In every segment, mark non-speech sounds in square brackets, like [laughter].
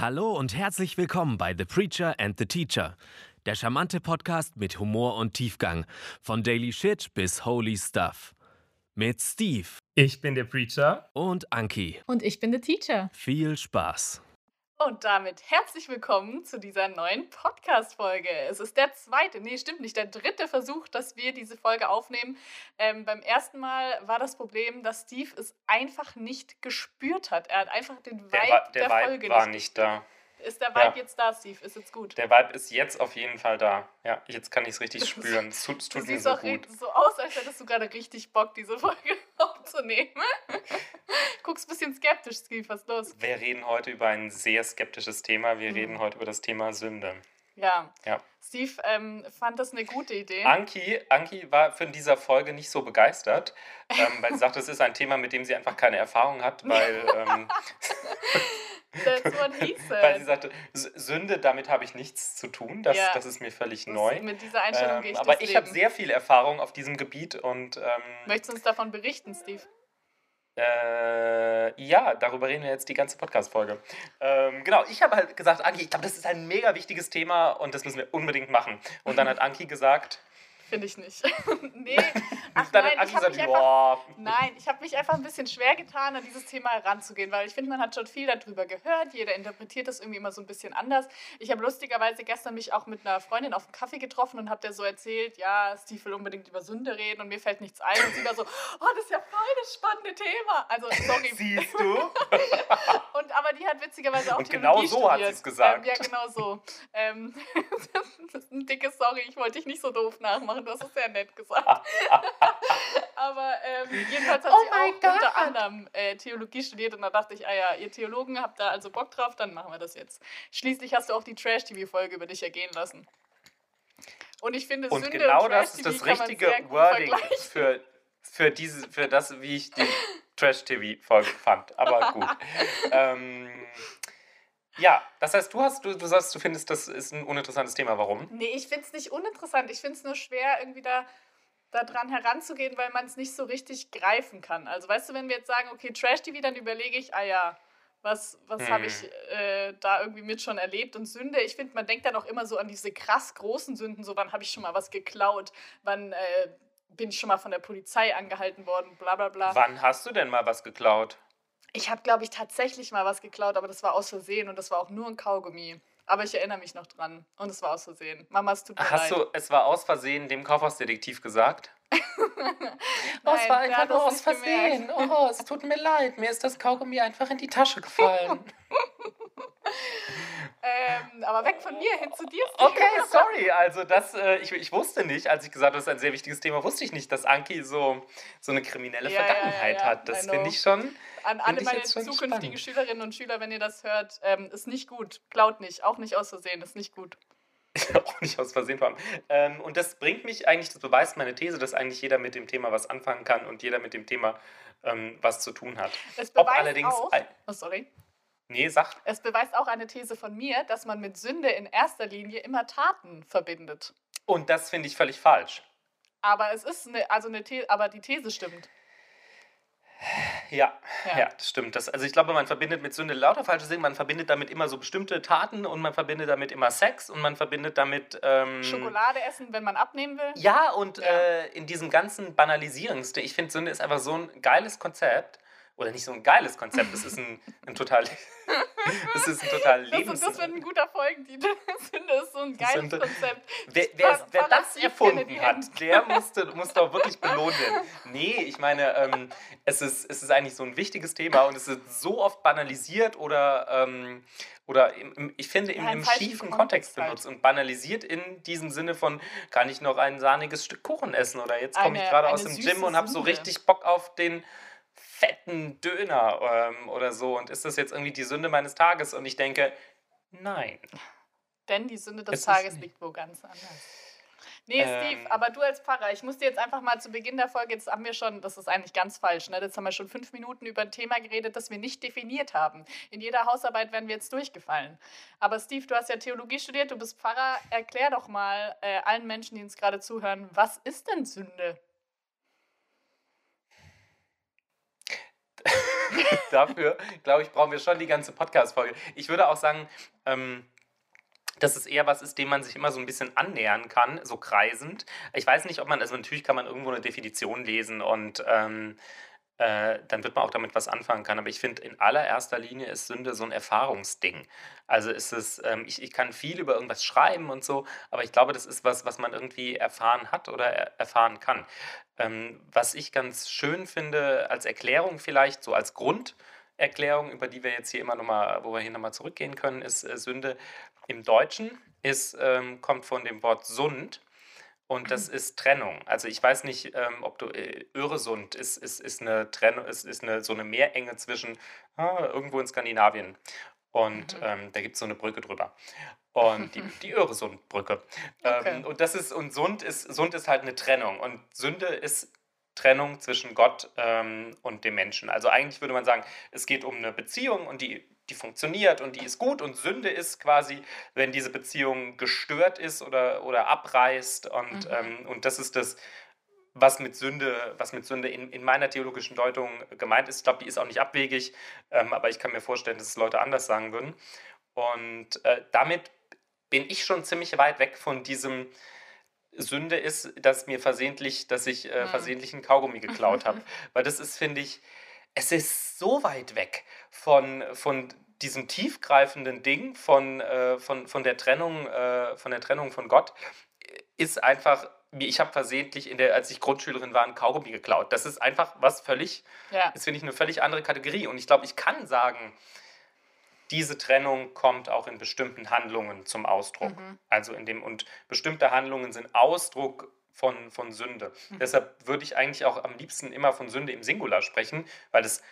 Hallo und herzlich willkommen bei The Preacher and the Teacher, der charmante Podcast mit Humor und Tiefgang, von Daily Shit bis Holy Stuff. Mit Steve Ich bin der Preacher. und Anki. Und ich bin der Teacher. Viel Spaß. Und damit herzlich willkommen zu dieser neuen Podcast-Folge. Es ist der zweite, nee, stimmt nicht, der dritte Versuch, dass wir diese Folge aufnehmen. Ähm, beim ersten Mal war das Problem, dass Steve es einfach nicht gespürt hat. Er hat einfach den Vibe Der, der, der Vibe Folge war nicht. nicht da. Ist der Vibe Ja. jetzt da, Steve? Ist jetzt gut? Der Vibe ist jetzt auf jeden Fall da. Ja, jetzt kann ich es richtig spüren. [laughs] Es tut, es tut mir so auch gut. ri- so aus, als hättest du gerade richtig Bock, diese Folge [laughs] aufzunehmen. [laughs] Guckst ein bisschen skeptisch, Steve, was ist los? Wir reden heute über ein sehr skeptisches Thema. Mhm. Wir reden heute über das Thema Sünde. Ja. Ja. Steve ähm, fand das eine gute Idee. Anki, Anki war von dieser Folge nicht so begeistert, ähm, weil sie sagte, es ist ein Thema, mit dem sie einfach keine Erfahrung hat, weil, ähm, [laughs] [laughs] weil sie sagte, Sünde, damit habe ich nichts zu tun. Das, Ja. das ist mir völlig Das- neu. Mit dieser Einstellung Ähm, gehe ich aber ich habe sehr viel Erfahrung auf diesem Gebiet und ähm, Möchtest du uns davon berichten, Steve? Äh, ja, darüber reden wir jetzt die ganze Podcast-Folge. Ähm, genau, ich habe halt gesagt, Anki, ich glaube, das ist ein mega wichtiges Thema und das müssen wir unbedingt machen. Und dann hat Anki gesagt, Finde ich nicht. [laughs] nee, ach nein, ich habe mich einfach boah. Nein, ich habe mich einfach ein bisschen schwer getan, an dieses Thema heranzugehen, weil ich finde, man hat schon viel darüber gehört. Jeder interpretiert das irgendwie immer so ein bisschen anders. Ich habe lustigerweise gestern mich auch mit einer Freundin auf einen Kaffee getroffen und habe der so erzählt, ja, Steve will unbedingt über Sünde reden und mir fällt nichts ein. Und sie war so, oh, das ist ja voll das spannende Thema. Also, sorry. Siehst du? [laughs] Und, aber die hat witzigerweise auch Und genau so hat studiert. sie's gesagt. Ähm, ja, genau so. Ähm, [laughs] das ist ein dickes Sorry, ich wollte dich nicht so doof nachmachen, du hast es sehr nett gesagt. [laughs] aber ähm, jedenfalls hat Oh sie auch Gott. unter anderem äh, Theologie studiert und da dachte ich, ah ja, ihr Theologen habt da also Bock drauf, dann machen wir das jetzt. Schließlich hast du auch die Trash-TV-Folge über dich ergehen lassen. Und ich finde, Und Sünde genau und das ist das richtige Wording für, für, diese, für das, wie ich die [laughs] Trash-TV-Folge fand. Aber gut. ähm, [laughs] ja, das heißt, du hast, du, du sagst, du findest, das ist ein uninteressantes Thema. Warum? Nee, ich finde es nicht uninteressant. Ich finde es nur schwer, irgendwie da daran heranzugehen, weil man es nicht so richtig greifen kann. Also weißt du, wenn wir jetzt sagen, okay, Trash-TV, dann überlege ich, ah ja, was, was Hm. habe ich äh, da irgendwie mit schon erlebt? Und Sünde, ich finde, man denkt dann auch immer so an diese krass großen Sünden, so wann habe ich schon mal was geklaut, wann äh, bin ich schon mal von der Polizei angehalten worden, bla bla bla. Wann hast du denn mal was geklaut? Ich habe, glaube ich, tatsächlich mal was geklaut, aber das war aus Versehen und das war auch nur ein Kaugummi. Aber ich erinnere mich noch dran und es war aus Versehen. Mama, es tut mir Hast leid. du, es war aus Versehen dem Kaufhausdetektiv gesagt? Oh, es war einfach nur aus Versehen. Oh, es tut mir leid. Mir ist das Kaugummi einfach in die Tasche gefallen. [laughs] Ähm, aber weg von mir hin zu dir. Okay, sorry. Also das, äh, ich, ich wusste nicht, als ich gesagt habe, das ist ein sehr wichtiges Thema, wusste ich nicht, dass Anki so, so eine kriminelle Ja, ja, ja, Vergangenheit ja, hat. Das finde ich schon. An alle meine zukünftigen. Schülerinnen und Schüler, wenn ihr das hört, ähm, ist nicht gut. Klaut nicht, auch nicht aus Versehen, ist nicht gut. [laughs] auch nicht aus Versehen vor allem. Ähm, und das bringt mich eigentlich, das beweist meine These, dass eigentlich jeder mit dem Thema was anfangen kann und jeder mit dem Thema ähm, was zu tun hat. Es Ob beweist allerdings. auch, oh, sorry. Nee, sag. Es beweist auch eine These von mir, dass man mit Sünde in erster Linie immer Taten verbindet. Und das finde ich völlig falsch. Aber es ist eine, also eine These, aber die These stimmt. Ja, Ja. ja, das stimmt. Das, also ich glaube, man verbindet mit Sünde lauter falsche Dinge. Man verbindet damit immer so bestimmte Taten und man verbindet damit immer Sex und man verbindet damit... Ähm, Schokolade essen, wenn man abnehmen will. Ja, und Ja. Äh, in diesem ganzen Banalisierungsstil, ich finde, Sünde ist einfach so ein geiles Konzept. Oder nicht so ein geiles Konzept, es ist ein, ein total... [laughs] es ist ein total Das, Lebens... das wird ein guter Folgentitel. [laughs] Sünde ist so ein geiles Konzept. Wer, wer, wer das die erfunden hat, der musste, musste auch wirklich belohnt werden. Nee, ich meine, ähm, es, ist, es ist eigentlich so ein wichtiges Thema und es ist so oft banalisiert oder, ähm, oder im, im, ich finde, im, Ja, im im schiefen Kontext Kontext halt. benutzt und banalisiert in diesem Sinne von, kann ich noch ein sahniges Stück Kuchen essen oder jetzt komme ich gerade aus dem Gym und habe so richtig Bock auf den fetten Döner ähm, oder so und ist das jetzt irgendwie die Sünde meines Tages und ich denke, nein. Denn die Sünde des Es Tages liegt wo ganz anders. Nee, Steve, Ähm. aber du als Pfarrer, ich muss dir jetzt einfach mal zu Beginn der Folge, jetzt haben wir schon, das ist eigentlich ganz falsch, ne? jetzt haben wir schon fünf Minuten über ein Thema geredet, das wir nicht definiert haben. In jeder Hausarbeit werden wir jetzt durchgefallen. Aber Steve, du hast ja Theologie studiert, du bist Pfarrer, erklär doch mal äh, allen Menschen, die uns gerade zuhören, was ist denn Sünde? [laughs] dafür, glaube ich, brauchen wir schon die ganze Podcast-Folge. Ich würde auch sagen, ähm, dass es eher was ist, dem man sich immer so ein bisschen annähern kann, so kreisend. Ich weiß nicht, ob man, also natürlich kann man irgendwo eine Definition lesen und ähm, äh, dann wird man auch damit was anfangen können. Aber ich finde, in allererster Linie ist Sünde so ein Erfahrungsding. Also ist es, ähm, ich, ich kann viel über irgendwas schreiben und so, aber ich glaube, das ist was, was man irgendwie erfahren hat oder er, erfahren kann. Ähm, was ich ganz schön finde, als Erklärung vielleicht, so als Grunderklärung, über die wir jetzt hier immer nochmal, wo wir hier nochmal zurückgehen können, ist äh, Sünde im Deutschen, ist, ähm, kommt von dem Wort Sund. Und das ist Trennung. Also ich weiß nicht, ähm, ob du äh, Öresund ist, ist, ist eine Trennung, ist, ist eine, so eine Meerenge zwischen ah, irgendwo in Skandinavien. Und mhm. ähm, da gibt es so eine Brücke drüber. Und die, die Öresundbrücke. Okay. Ähm, und das ist, und Sund ist, Sund ist halt eine Trennung. Und Sünde ist Trennung zwischen Gott ähm, und dem Menschen. Also eigentlich würde man sagen, es geht um eine Beziehung und die die funktioniert und die ist gut und Sünde ist quasi, wenn diese Beziehung gestört ist oder, oder abreißt und, mhm. ähm, und das ist das, was mit Sünde, was mit Sünde in, in meiner theologischen Deutung gemeint ist. Ich glaube, die ist auch nicht abwegig, ähm, aber ich kann mir vorstellen, dass es Leute anders sagen würden. Und äh, damit bin ich schon ziemlich weit weg von diesem Sünde ist, dass mir versehentlich, dass ich äh, mhm. versehentlich einen Kaugummi geklaut habe. [laughs] Weil das ist, finde ich, es ist so weit weg von, von diesem tiefgreifenden Ding, von, äh, von, von, der Trennung, äh, von der Trennung von Gott, ist einfach, ich habe versehentlich, in der, als ich Grundschülerin war, ein Kaugummi geklaut. Das ist einfach was völlig, ja. das finde ich eine völlig andere Kategorie. Und ich glaube, ich kann sagen, diese Trennung kommt auch in bestimmten Handlungen zum Ausdruck. Mhm. Also in dem, und bestimmte Handlungen sind Ausdruck von, von Sünde. Mhm. Deshalb würde ich eigentlich auch am liebsten immer von Sünde im Singular sprechen, weil das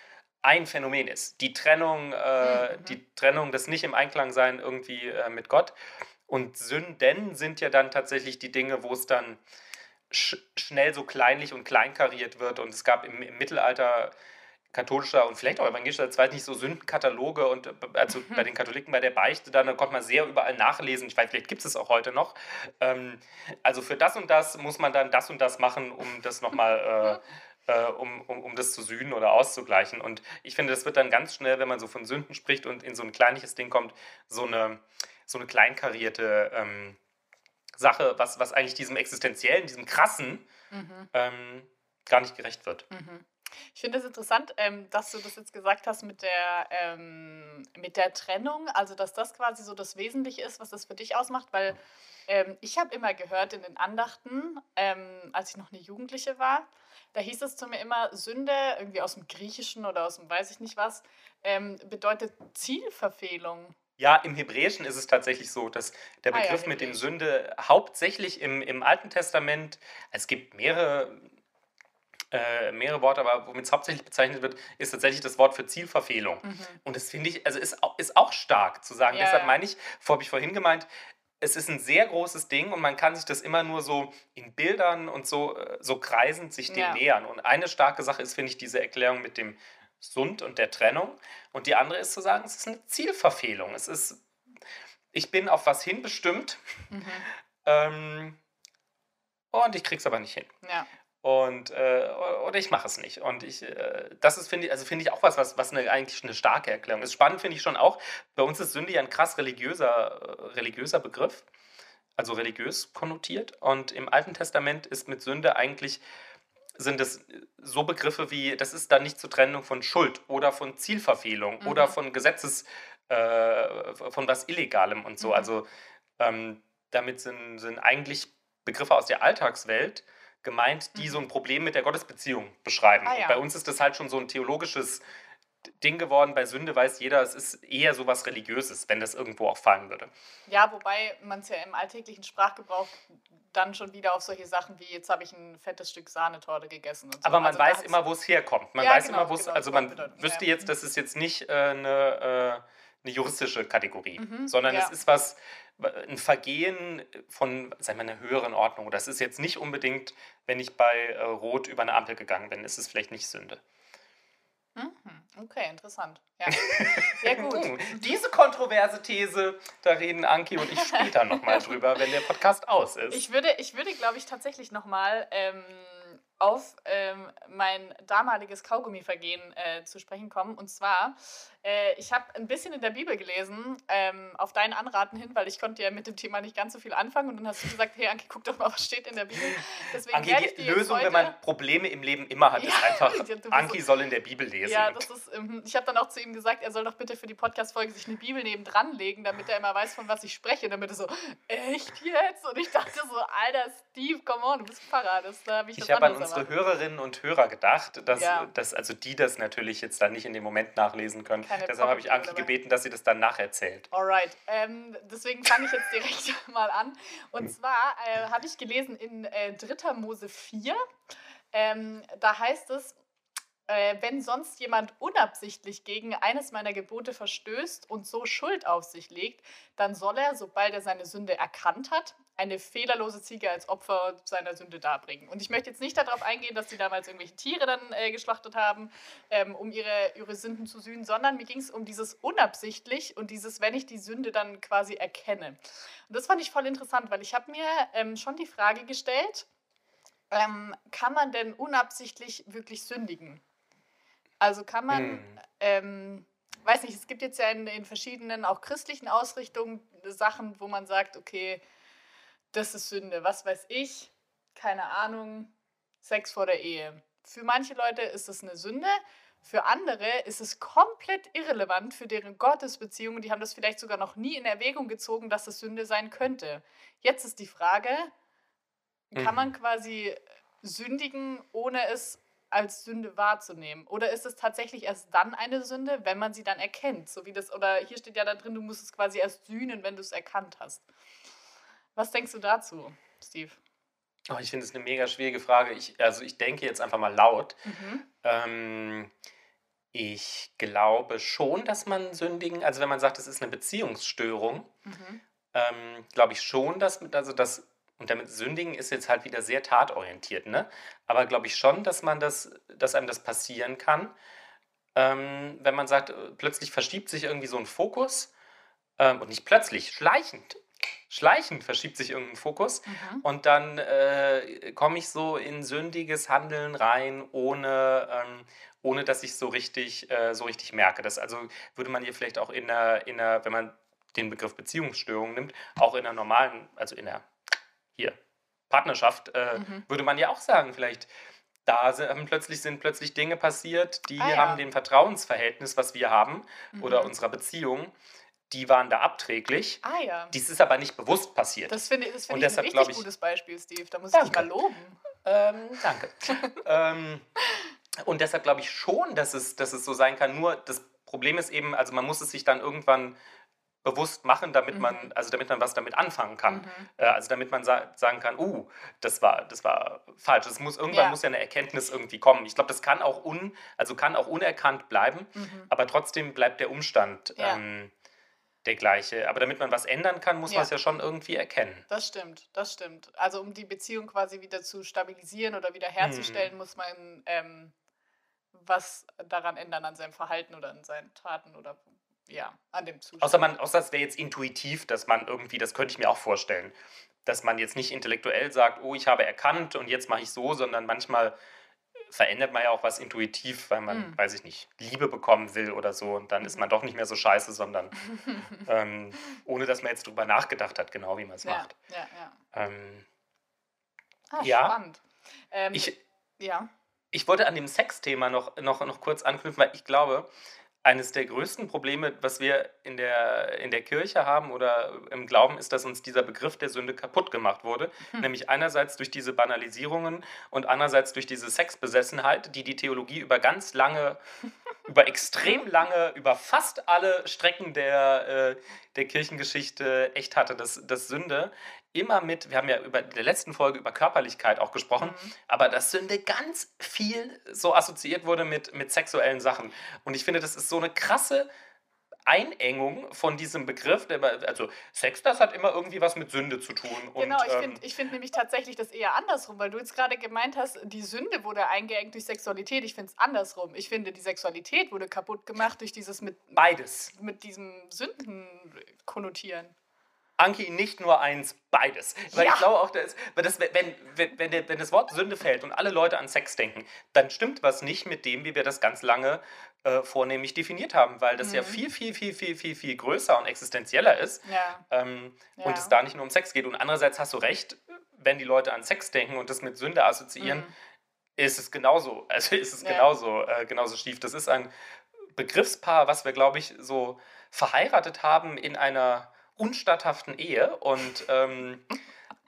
ein Phänomen ist. Die Trennung, äh, mhm. die Trennung, das nicht im Einklang sein irgendwie äh, mit Gott. Und Sünden sind ja dann tatsächlich die Dinge, wo es dann sch schnell so kleinlich und kleinkariert wird. Und es gab im, im Mittelalter katholischer und vielleicht auch evangelischer Zeit nicht so Sündenkataloge und äh, also bei den Katholiken bei der Beichte, dann, da konnte man sehr überall nachlesen. Ich weiß, vielleicht gibt es es auch heute noch. Ähm, also für das und das muss man dann das und das machen, um das nochmal, äh, äh, um, um, um das zu sühnen oder auszugleichen. Und ich finde, das wird dann ganz schnell, wenn man so von Sünden spricht und in so ein kleinliches Ding kommt, so eine, so eine kleinkarierte ähm, Sache, was, was eigentlich diesem existenziellen, diesem krassen mhm. ähm, gar nicht gerecht wird. Mhm. Ich finde es das interessant, ähm, dass du das jetzt gesagt hast mit der, ähm, mit der Trennung, also dass das quasi so das Wesentliche ist, was das für dich ausmacht, weil ähm, ich habe immer gehört in den Andachten, ähm, als ich noch eine Jugendliche war, da hieß es zu mir immer, Sünde, irgendwie aus dem Griechischen oder aus dem weiß ich nicht was, ähm, bedeutet Zielverfehlung. Ja, im Hebräischen ist es tatsächlich so, dass der Begriff ah, ja, mit dem Sünde hauptsächlich im, im Alten Testament, es gibt mehrere äh, mehrere Worte, aber womit es hauptsächlich bezeichnet wird, ist tatsächlich das Wort für Zielverfehlung. Mhm. Und das finde ich, also ist, ist auch stark zu sagen. Ja, Deshalb meine ich, habe ich vorhin gemeint, es ist ein sehr großes Ding und man kann sich das immer nur so in Bildern und so, äh, so kreisend sich dem ja. nähern. Und eine starke Sache ist, finde ich, diese Erklärung mit dem Sund und der Trennung. Und die andere ist zu sagen, es ist eine Zielverfehlung. Es ist, ich bin auf was hinbestimmt mhm. ähm, und ich krieg's aber nicht hin. Ja. Und, äh, oder ich mache es nicht. Und ich, äh, das ist, finde ich, also finde ich auch was, was, was eine, eigentlich eine starke Erklärung ist. Spannend finde ich schon auch, bei uns ist Sünde ja ein krass religiöser, äh, religiöser Begriff, also religiös konnotiert. Und im Alten Testament ist mit Sünde eigentlich, sind es so Begriffe wie, das ist dann nicht zur Trennung von Schuld oder von Zielverfehlung mhm. oder von Gesetzes, äh, von was Illegalem und so. Mhm. Also ähm, damit sind, sind eigentlich Begriffe aus der Alltagswelt, gemeint, die so mhm. ein Problem mit der Gottesbeziehung beschreiben. Ah, ja. bei uns ist das halt schon so ein theologisches Ding geworden. Bei Sünde weiß jeder, es ist eher so was Religiöses, wenn das irgendwo auch fallen würde. Ja, wobei man es ja im alltäglichen Sprachgebrauch dann schon wieder auf solche Sachen wie jetzt habe ich ein fettes Stück Sahnetorte gegessen. So. Aber man also weiß immer, wo es herkommt. Man ja, weiß genau, immer, wo es, genau, also man wüsste ja. jetzt, das ist jetzt nicht äh, eine, äh, eine juristische Kategorie, mhm, sondern ja. es ist was, ein Vergehen von sagen wir, einer höheren Ordnung. Das ist jetzt nicht unbedingt, wenn ich bei äh, Rot über eine Ampel gegangen bin, ist es vielleicht nicht Sünde. Mhm. Okay, interessant. Ja, [laughs] ja gut. Hm, diese kontroverse These, da reden Anki und ich später nochmal [laughs] drüber, wenn der Podcast aus ist. Ich würde, ich würde glaube ich, tatsächlich nochmal ähm, auf ähm, mein damaliges Kaugummivergehen äh, zu sprechen kommen. Und zwar, äh, ich habe ein bisschen in der Bibel gelesen, ähm, auf deinen Anraten hin, weil ich konnte ja mit dem Thema nicht ganz so viel anfangen. Und dann hast du gesagt, hey Anki, guck doch mal, was steht in der Bibel. Deswegen Anki, die Lösung, wenn man Probleme im Leben immer hat, [laughs] ja, ist einfach, Anki soll in der Bibel lesen. Ja, das ist, ähm, ich habe dann auch zu ihm gesagt, er soll doch bitte für die Podcast-Folge sich eine Bibel neben dran legen, damit er immer weiß, von was ich spreche. Damit er so, echt jetzt? Und ich dachte so, Alter, Steve, come on, du bist Pfarrer. Das, da hab ich ich habe an unsere Hörerinnen und Hörer gedacht, dass, ja. dass also die das natürlich jetzt dann nicht in dem Moment nachlesen können. Keine Deshalb habe ich Anki gebeten, dass sie das dann nacherzählt. Alright, ähm, deswegen fange ich jetzt direkt [laughs] mal an. Und zwar äh, habe ich gelesen in äh, 3. Mose 4, ähm, da heißt es, äh, wenn sonst jemand unabsichtlich gegen eines meiner Gebote verstößt und so Schuld auf sich legt, dann soll er, sobald er seine Sünde erkannt hat, eine fehlerlose Ziege als Opfer seiner Sünde darbringen. Und ich möchte jetzt nicht darauf eingehen, dass sie damals irgendwelche Tiere dann äh, geschlachtet haben, ähm, um ihre, ihre Sünden zu sühnen, sondern mir ging es um dieses unabsichtlich und dieses, wenn ich die Sünde dann quasi erkenne. Und das fand ich voll interessant, weil ich habe mir ähm, schon die Frage gestellt, ähm, kann man denn unabsichtlich wirklich sündigen? Also kann man, hm. weiß nicht, es gibt jetzt ja in, in verschiedenen, auch christlichen Ausrichtungen Sachen, wo man sagt, okay, das ist Sünde. Was weiß ich? Keine Ahnung. Sex vor der Ehe. Für manche Leute ist es eine Sünde. Für andere ist es komplett irrelevant für deren Gottesbeziehung. Die haben das vielleicht sogar noch nie in Erwägung gezogen, dass es Sünde sein könnte. Jetzt ist die Frage, kann man mhm. quasi sündigen, ohne es als Sünde wahrzunehmen? Oder ist es tatsächlich erst dann eine Sünde, wenn man sie dann erkennt? So wie das, oder hier steht ja da drin, du musst es quasi erst sühnen, wenn du es erkannt hast. Was denkst du dazu, Steve? Oh, ich finde es eine mega schwierige Frage. Ich, also ich denke jetzt einfach mal laut. Mhm. Ähm, ich glaube schon, dass man sündigen, also wenn man sagt, es ist eine Beziehungsstörung, mhm. ähm, glaube ich schon, dass, also das, und damit sündigen ist jetzt halt wieder sehr tatorientiert, ne? Aber glaube ich schon, dass man das, dass einem das passieren kann, ähm, wenn man sagt, äh, plötzlich verschiebt sich irgendwie so ein Fokus ähm, und nicht plötzlich, schleichend schleichend verschiebt sich irgendein Fokus mhm. und dann äh, komme ich so in sündiges Handeln rein, ohne, ähm, ohne dass ich so richtig, äh, so richtig merke. Das also würde man hier vielleicht auch in einer, in einer, wenn man den Begriff Beziehungsstörung nimmt, auch in einer normalen, also in der hier Partnerschaft, äh, mhm. würde man ja auch sagen, vielleicht da sind, plötzlich sind plötzlich Dinge passiert, die ah, ja. haben dem Vertrauensverhältnis, was wir haben, mhm. oder unserer Beziehung, die waren da abträglich. Ah ja. Dies ist aber nicht bewusst passiert. Das finde das find ich deshalb, ein richtig ich, gutes Beispiel, Steve. Da muss danke. ich dich mal loben. Ähm, danke. [laughs] ähm, und deshalb glaube ich schon, dass es, dass es so sein kann. Nur das Problem ist eben, also man muss es sich dann irgendwann bewusst machen, damit man, mhm. also damit man was damit anfangen kann. Mhm. Äh, also damit man sa sagen kann, uh, das war, das war falsch. Es muss, irgendwann ja. muss ja eine Erkenntnis irgendwie kommen. Ich glaube, das kann auch un, also kann auch unerkannt bleiben, mhm. aber trotzdem bleibt der Umstand. Ja. Ähm, der gleiche. Aber damit man was ändern kann, muss ja. man es ja schon irgendwie erkennen. Das stimmt, das stimmt. Also um die Beziehung quasi wieder zu stabilisieren oder wieder herzustellen, hm. muss man ähm, was daran ändern an seinem Verhalten oder an seinen Taten oder ja, an dem Zustand. Außer, man, außer es wäre jetzt intuitiv, dass man irgendwie, das könnte ich mir auch vorstellen, dass man jetzt nicht intellektuell sagt, oh, ich habe erkannt und jetzt mache ich so, sondern manchmal verändert man ja auch was intuitiv, weil man, mhm. weiß ich nicht, Liebe bekommen will oder so und dann ist man doch nicht mehr so scheiße, sondern [laughs] ähm, ohne dass man jetzt drüber nachgedacht hat, genau wie man es ja, macht. Ja, ja. Ähm, ah, ja, spannend. Ähm, ich, ja. ich wollte an dem Sexthema noch, noch, noch kurz anknüpfen, weil ich glaube, eines der größten Probleme, was wir in der, in der Kirche haben oder im Glauben, ist, dass uns dieser Begriff der Sünde kaputt gemacht wurde. Hm. Nämlich einerseits durch diese Banalisierungen und andererseits durch diese Sexbesessenheit, die die Theologie über ganz lange, [laughs] über extrem lange, über fast alle Strecken der, äh, der Kirchengeschichte echt hatte, dass, dass Sünde immer mit, wir haben ja über der letzten Folge über Körperlichkeit auch gesprochen, mhm. aber dass Sünde ganz viel so assoziiert wurde mit, mit sexuellen Sachen. Und ich finde, das ist so eine krasse Einengung von diesem Begriff. Also Sex, das hat immer irgendwie was mit Sünde zu tun. Und, genau, ich finde ähm, find nämlich tatsächlich das eher andersrum, weil du jetzt gerade gemeint hast, die Sünde wurde eingeengt durch Sexualität. Ich finde es andersrum. Ich finde, die Sexualität wurde kaputt gemacht durch dieses mit... Beides. Mit diesem Sünden konnotieren. Anki, nicht nur eins, beides. Weil Ja. ich glaube auch, dass, weil das, wenn, wenn, wenn, das Wort Sünde fällt und alle Leute an Sex denken, dann stimmt was nicht mit dem, wie wir das ganz lange äh, vornehmlich definiert haben, weil das ja Mhm. viel, viel, viel, viel, viel, viel größer und existenzieller ist Ja. ähm, Ja. und es da nicht nur um Sex geht. Und andererseits hast du recht, wenn die Leute an Sex denken und das mit Sünde assoziieren, Mhm. ist es genauso, [laughs] also ist es Ja. genauso, äh, genauso schief. Das ist ein Begriffspaar, was wir, glaube ich, so verheiratet haben in einer unstatthaften Ehe und, ähm,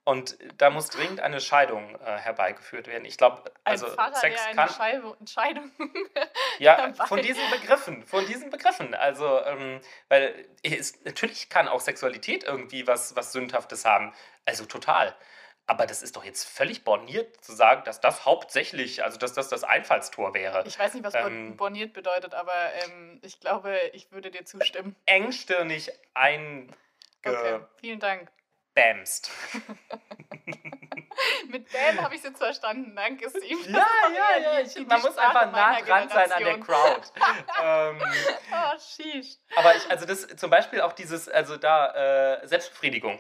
und da muss dringend eine Scheidung äh, herbeigeführt werden. Ich glaube, also ein Pfarrer, Sex der kann Scheidung. [laughs] ja von diesen Begriffen, von diesen Begriffen. Also, ähm, weil es, natürlich kann auch Sexualität irgendwie was, was Sündhaftes haben. Also total. Aber das ist doch jetzt völlig borniert zu sagen, dass das hauptsächlich, also dass das das Einfallstor wäre. Ich weiß nicht, was Ähm. borniert bedeutet, aber ähm, ich glaube, ich würde dir zustimmen. Engstirnig Okay, vielen Dank. eingebämst. [laughs] Mit Bam habe ich es jetzt verstanden. Danke, Steve. Ja, ja, [laughs] ja. Ich, man muss Sprache einfach nah dran sein an der. Crowd. [laughs] ähm, Oh, sheesh. Aber ich, also das zum Beispiel auch dieses, also da äh, Selbstbefriedigung,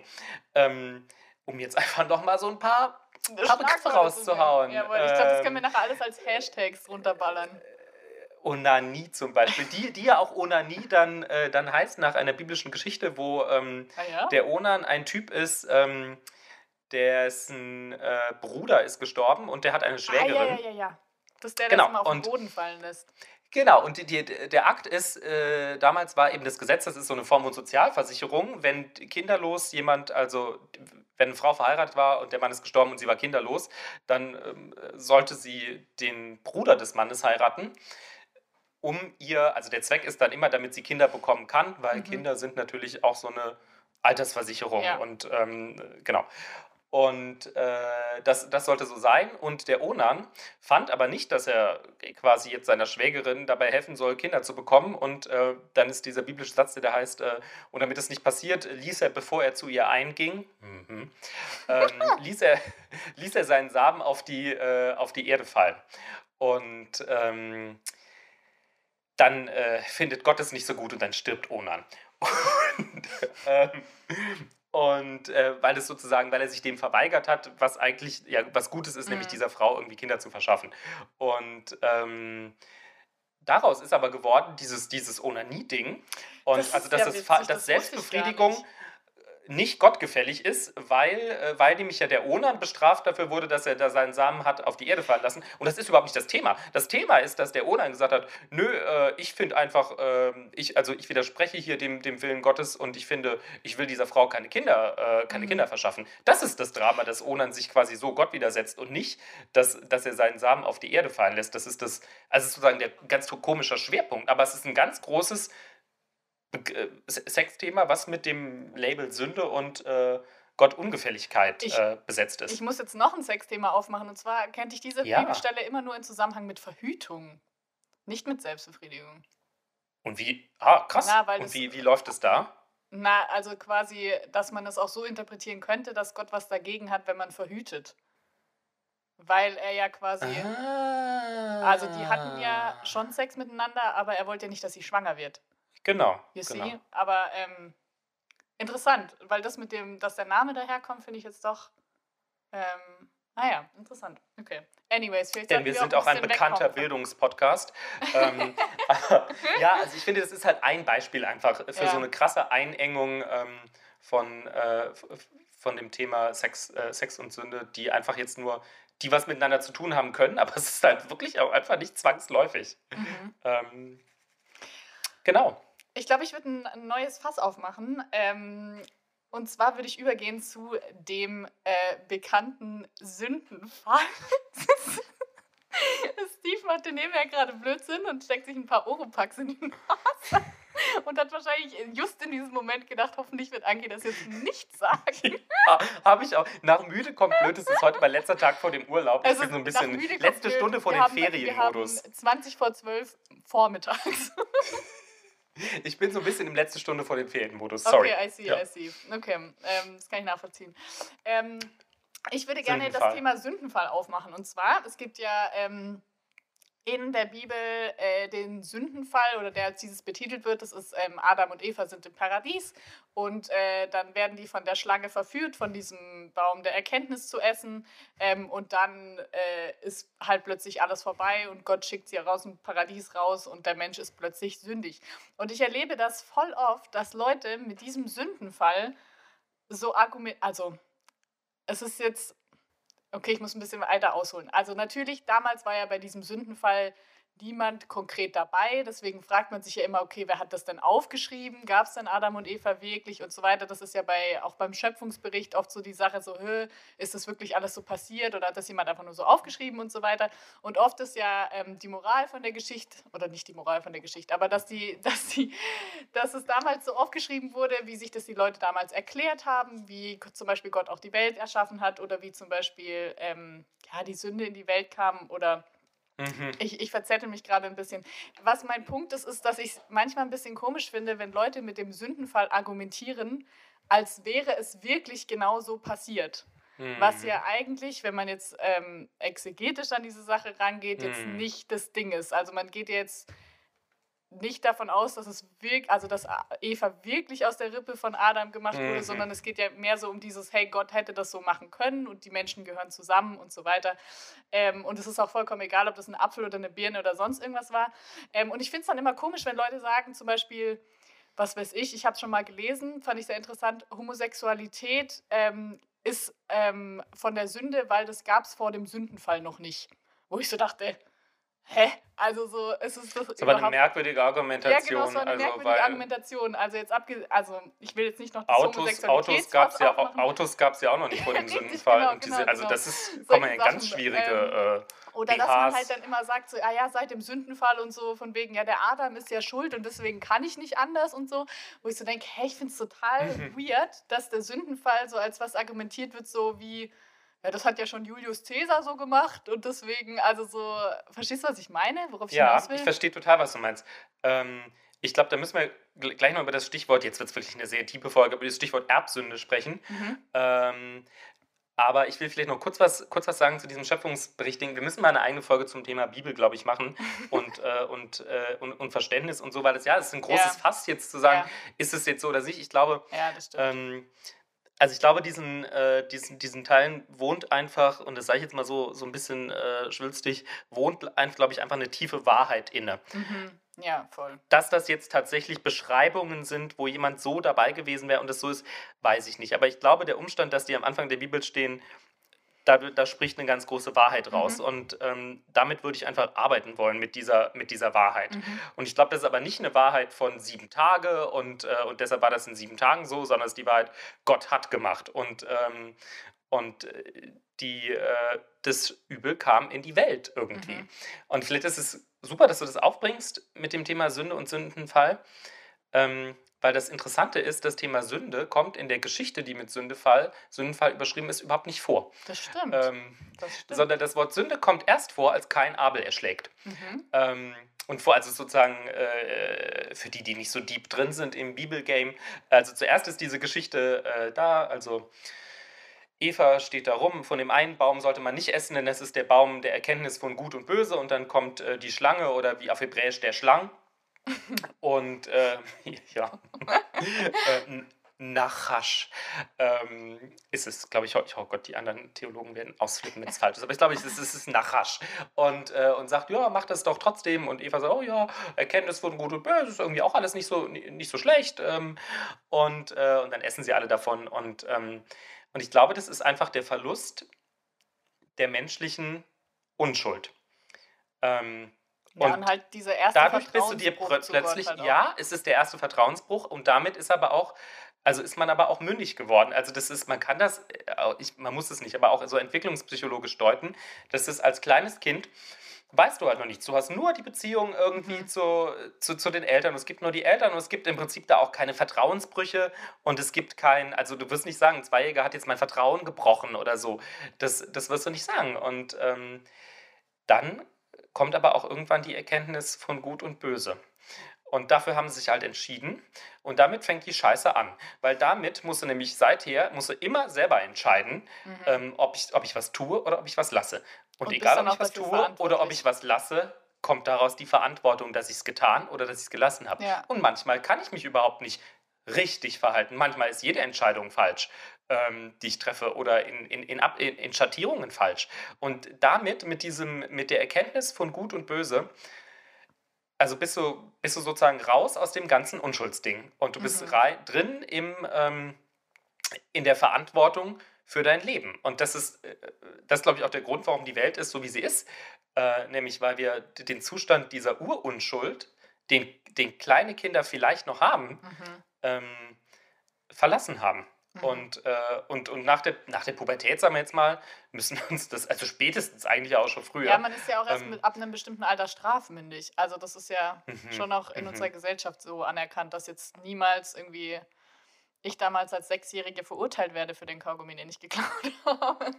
ähm, um jetzt einfach noch mal so ein paar, paar Begriffe rauszuhauen. Jawohl, ich glaube, das können wir Ähm, nachher alles als Hashtags runterballern. Onanie zum Beispiel, die, die ja auch Onanie dann, äh, dann heißt nach einer biblischen Geschichte, wo ähm, Ah ja? der Onan ein Typ ist, ähm, dessen äh, Bruder ist gestorben und der hat eine ah, Schwägerin. ja, ja, ja, ja. Das ist der, Genau, das immer auf den und- Boden fallen lässt. Genau, und die, die, der Akt ist, äh, damals war eben das Gesetz, das ist so eine Form von Sozialversicherung, wenn kinderlos jemand, also wenn eine Frau verheiratet war und der Mann ist gestorben und sie war kinderlos, dann ähm, sollte sie den Bruder des Mannes heiraten, um ihr, also der Zweck ist dann immer, damit sie Kinder bekommen kann, weil Mhm. Kinder sind natürlich auch so eine Altersversicherung Ja. und ähm, genau. Und äh, das, das sollte so sein. Und der Onan fand aber nicht, dass er quasi jetzt seiner Schwägerin dabei helfen soll, Kinder zu bekommen. Und äh, dann ist dieser biblische Satz, der da heißt, äh, und damit es nicht passiert, ließ er, bevor er zu ihr einging, mhm, ähm, [laughs] ließ, er, ließ er seinen Samen auf die, äh, auf die Erde fallen. Und ähm, dann äh, findet Gott es nicht so gut und dann stirbt Onan. [laughs] Und, ähm, und äh, weil es sozusagen, weil er sich dem verweigert hat, was eigentlich ja was Gutes ist, nämlich Mhm. dieser Frau irgendwie Kinder zu verschaffen. Und ähm, daraus ist aber geworden dieses, dieses Onanie-Ding. Und Das also dass ja das, witzig, das Selbstbefriedigung nicht. gottgefällig ist, weil, äh, weil nämlich ja der Onan bestraft dafür wurde, dass er da seinen Samen hat auf die Erde fallen lassen. Und das ist überhaupt nicht das Thema. Das Thema ist, dass der Onan gesagt hat, nö, äh, ich finde einfach, ähm, ich, also ich widerspreche hier dem, dem Willen Gottes und ich finde, ich will dieser Frau keine Kinder, äh, keine Mhm. Kinder verschaffen. Das ist das Drama, dass Onan sich quasi so Gott widersetzt und nicht, dass, dass er seinen Samen auf die Erde fallen lässt. Das ist das, also sozusagen der ganz komischer Schwerpunkt. Aber es ist ein ganz großes äh, Sexthema, was mit dem Label Sünde und äh, Gottungefälligkeit Ich- äh, besetzt ist. Ich muss jetzt noch ein Sexthema aufmachen. Und zwar kennt ich diese Ja. Bibelstelle immer nur in Zusammenhang mit Verhütung. Nicht mit Selbstbefriedigung. und wie, ah, krass. Na, weil und wie, wie läuft es da? Na, also quasi, dass man es auch so interpretieren könnte, dass Gott was dagegen hat, wenn man verhütet. Weil er ja quasi. Ah. Also die hatten ja schon Sex miteinander, aber er wollte ja nicht, dass sie schwanger wird. Genau. You genau. see? Aber ähm, interessant, weil das mit dem, dass der Name daherkommt, finde ich jetzt doch. Ähm, naja, interessant. Okay. Anyways, vielleicht Denn wir sind auch ein bisschen bekannter von- Bildungspodcast. [laughs] ähm, [laughs] ja, also ich finde, das ist halt ein Beispiel einfach für Ja. so eine krasse Einengung ähm, von, äh, von dem Thema Sex, äh, Sex und Sünde, die einfach jetzt nur, die was miteinander zu tun haben können, aber [laughs] es ist halt wirklich auch einfach nicht zwangsläufig. Mhm. Ähm, genau. Ich glaube, ich würde ein, neues Fass aufmachen. Ähm, und zwar würde ich übergehen zu dem äh, bekannten Sündenfall. [laughs] Steve machte nebenher gerade Blödsinn und steckt sich ein paar Oropax in die Nase. Und hat wahrscheinlich just in diesem Moment gedacht, hoffentlich wird Anki das jetzt nicht sagen. [laughs] Habe ich auch. Nach müde kommt blöd, es ist heute mein letzter Tag vor dem Urlaub. Ich Also bin so ein bisschen letzte blöd. Stunde vor Wir dem haben- Ferienmodus. Wir haben 20 vor 12 vormittags. [laughs] Ich bin so ein bisschen im letzte Stunde vor dem Ferienmodus. Sorry. Okay, I see, Ja. I see. Okay, ähm, das kann ich nachvollziehen. Ähm, ich würde gerne das. Thema Sündenfall aufmachen. Und zwar, es gibt ja ähm, in der Bibel äh, den Sündenfall oder der als dieses betitelt wird. Das ist ähm, Adam und Eva sind im Paradies und äh, dann werden die von der Schlange verführt, von diesem Baum der Erkenntnis zu essen ähm, und dann äh, ist halt plötzlich alles vorbei und Gott schickt sie aus dem Paradies raus und der Mensch ist plötzlich sündig. Und ich erlebe das voll oft, dass Leute mit diesem Sündenfall so argumentieren, also es ist jetzt Okay, ich muss ein bisschen weiter ausholen. Also natürlich, damals war ja bei diesem Sündenfall niemand konkret dabei. Deswegen fragt man sich ja immer, okay, wer hat das denn aufgeschrieben? Gab es denn Adam und Eva wirklich und so weiter? Das ist ja bei, auch beim Schöpfungsbericht oft so die Sache, so, ist das wirklich alles so passiert oder hat das jemand einfach nur so aufgeschrieben und so weiter? Und oft ist ja ähm, die Moral von der Geschichte, oder nicht die Moral von der Geschichte, aber dass, die, [laughs] dass, die, dass es damals so aufgeschrieben wurde, wie sich das die Leute damals erklärt haben, wie zum Beispiel Gott auch die Welt erschaffen hat oder wie zum Beispiel ähm, ja, die Sünde in die Welt kam oder Mhm. Ich, ich verzettel mich gerade ein bisschen. Was mein Punkt ist, ist, dass ich es manchmal ein bisschen komisch finde, wenn Leute mit dem Sündenfall argumentieren, als wäre es wirklich genau so passiert. Mhm. Was ja eigentlich, wenn man jetzt ähm, exegetisch an diese Sache rangeht, jetzt mhm. nicht das Ding ist. Also man geht jetzt nicht davon aus, dass es wirklich, also dass Eva wirklich aus der Rippe von Adam gemacht wurde, mhm. sondern es geht ja mehr so um dieses, hey, Gott hätte das so machen können und die Menschen gehören zusammen und so weiter. Ähm, und es ist auch vollkommen egal, ob das ein Apfel oder eine Birne oder sonst irgendwas war. Ähm, und ich finde es dann immer komisch, wenn Leute sagen, zum Beispiel, was weiß ich, ich habe es schon mal gelesen, fand ich sehr interessant, Homosexualität ähm, ist ähm, von der Sünde, weil das gab es vor dem Sündenfall noch nicht. Wo ich so dachte, hä? Also so, es ist das. ist aber eine merkwürdige Argumentation. Ja, genau, so eine also, merkwürdige Argumentation. Also jetzt abge also ich will jetzt nicht noch das Autos, Autos gab es ja, Autos gab's ja auch noch nicht vor [laughs] dem Sündenfall. Genau, genau, diese, also genau. das ist, kommen ja ganz schwierige. Ähm, äh, oder dass man halt dann immer sagt, so, ah ja, seit dem Sündenfall und so, von wegen, ja, der Adam ist ja schuld und deswegen kann ich nicht anders und so. Wo ich so denke, hey, ich finde es total mhm. [laughs] weird, dass der Sündenfall so als was argumentiert wird, so wie ja, das hat ja schon Julius Caesar so gemacht und deswegen, also so, verstehst du, was ich meine? Worauf ich ja, hinaus will? ich verstehe total, was du meinst. Ähm, ich glaube, da müssen wir gleich noch über das Stichwort, jetzt wird es wirklich eine sehr tiefe Folge, über das Stichwort Erbsünde sprechen. Mhm. Ähm, aber ich will vielleicht noch kurz was, kurz was sagen zu diesem Schöpfungsbericht. Wir müssen mal eine eigene Folge zum Thema Bibel, glaube ich, machen [laughs] und, äh, und, äh, und, und, Verständnis und so, weil es ja, es ist ein großes ja. Fass jetzt zu sagen, ja. ist es jetzt so oder nicht. Ich glaube, ja, das stimmt. Ähm, also ich glaube, diesen, äh, diesen, diesen Teilen wohnt einfach, und das sage ich jetzt mal so, so ein bisschen äh, schwülstig, wohnt, glaube ich, einfach eine tiefe Wahrheit inne. Mhm. Ja, voll. Dass das jetzt tatsächlich Beschreibungen sind, wo jemand so dabei gewesen wäre und es so ist, weiß ich nicht. Aber ich glaube, der Umstand, dass die am Anfang der Bibel stehen, da, da spricht eine ganz große Wahrheit raus. Mhm. Und ähm, damit würde ich einfach arbeiten wollen mit dieser, mit dieser Wahrheit. Mhm. Und ich glaube, das ist aber nicht eine Wahrheit von sieben Tage und, äh, und deshalb war das in sieben Tagen so, sondern es ist die Wahrheit, Gott hat gemacht. Und, ähm, und äh, die, äh, das Übel kam in die Welt irgendwie. Mhm. Und vielleicht ist es super, dass du das aufbringst mit dem Thema Sünde und Sündenfall. Ähm, weil das Interessante ist, das Thema Sünde kommt in der Geschichte, die mit Sündefall, Sündenfall überschrieben ist, überhaupt nicht vor. Das stimmt. Ähm, das stimmt. Sondern das Wort Sünde kommt erst vor, als kein Abel erschlägt. Mhm. Ähm, und vor, also sozusagen äh, für die, die nicht so deep drin sind im Bibelgame, also zuerst ist diese Geschichte äh, da, also Eva steht da rum, von dem einen Baum sollte man nicht essen, denn das ist der Baum der Erkenntnis von Gut und Böse und dann kommt äh, die Schlange oder wie auf Hebräisch der Schlang und äh, [laughs] ja, äh, Nachasch ähm, ist es, glaube ich, oh Gott, die anderen Theologen werden ausflippen, wenn es falsch ist, aber ich glaube, es ist, es ist Nachasch. Und, äh, und sagt, ja, mach das doch trotzdem. Und Eva sagt, oh ja, Erkenntnis von Gut und Böse ist irgendwie auch alles nicht so, nicht so schlecht. Ähm, und, äh, und dann essen sie alle davon. Und, ähm, und ich glaube, das ist einfach der Verlust der menschlichen Unschuld. Ähm, ja, und, halt dieser erste dadurch bist du dir plötzlich, halt ja, es ist der erste Vertrauensbruch und damit ist aber auch, also ist man aber auch mündig geworden. Also das ist, man kann das, äh, ich, man muss es nicht, aber auch so entwicklungspsychologisch deuten, dass es als kleines Kind weißt du halt noch nichts. Du hast nur die Beziehung irgendwie mhm. zu, zu, zu den Eltern. Es gibt nur die Eltern und es gibt im Prinzip da auch keine Vertrauensbrüche und es gibt kein, also du wirst nicht sagen, ein Zweijäger hat jetzt mein Vertrauen gebrochen oder so. Das, das wirst du nicht sagen. Und ähm, dann kommt aber auch irgendwann die Erkenntnis von Gut und Böse. Und dafür haben sie sich halt entschieden. Und damit fängt die Scheiße an. Weil damit musst du nämlich seither musst du immer selber entscheiden, mhm. ähm, ob, ich, ob ich was tue oder ob ich was lasse. Und, und egal, ob ich was tue oder ob ich was lasse, kommt daraus die Verantwortung, dass ich es getan oder dass ich es gelassen habe. Ja. Und manchmal kann ich mich überhaupt nicht richtig verhalten. Manchmal ist jede Entscheidung falsch, ähm, die ich treffe oder in, in, in, Ab in, in Schattierungen falsch. Und damit, mit, diesem, mit der Erkenntnis von Gut und Böse, also bist du, bist du sozusagen raus aus dem ganzen Unschuldsding und du bist Mhm. drin im, ähm, in der Verantwortung für dein Leben. Und das ist, äh, das glaube ich, auch der Grund, warum die Welt ist, so wie sie ist. Äh, nämlich, weil wir den Zustand dieser Urunschuld, den, den kleine Kinder vielleicht noch haben, Mhm. ähm, verlassen haben. Mhm. Und, äh, und, und nach, der, nach der Pubertät, sagen wir jetzt mal, müssen wir uns das, also spätestens eigentlich auch schon früher. Ja, man ist ja auch erst Ähm, mit, ab einem bestimmten Alter strafmündig. Also das ist ja Mhm, schon auch in mhm. unserer Gesellschaft so anerkannt, dass jetzt niemals irgendwie ich damals als Sechsjährige verurteilt werde für den Kaugummi, den ich geklaut [laughs] habe.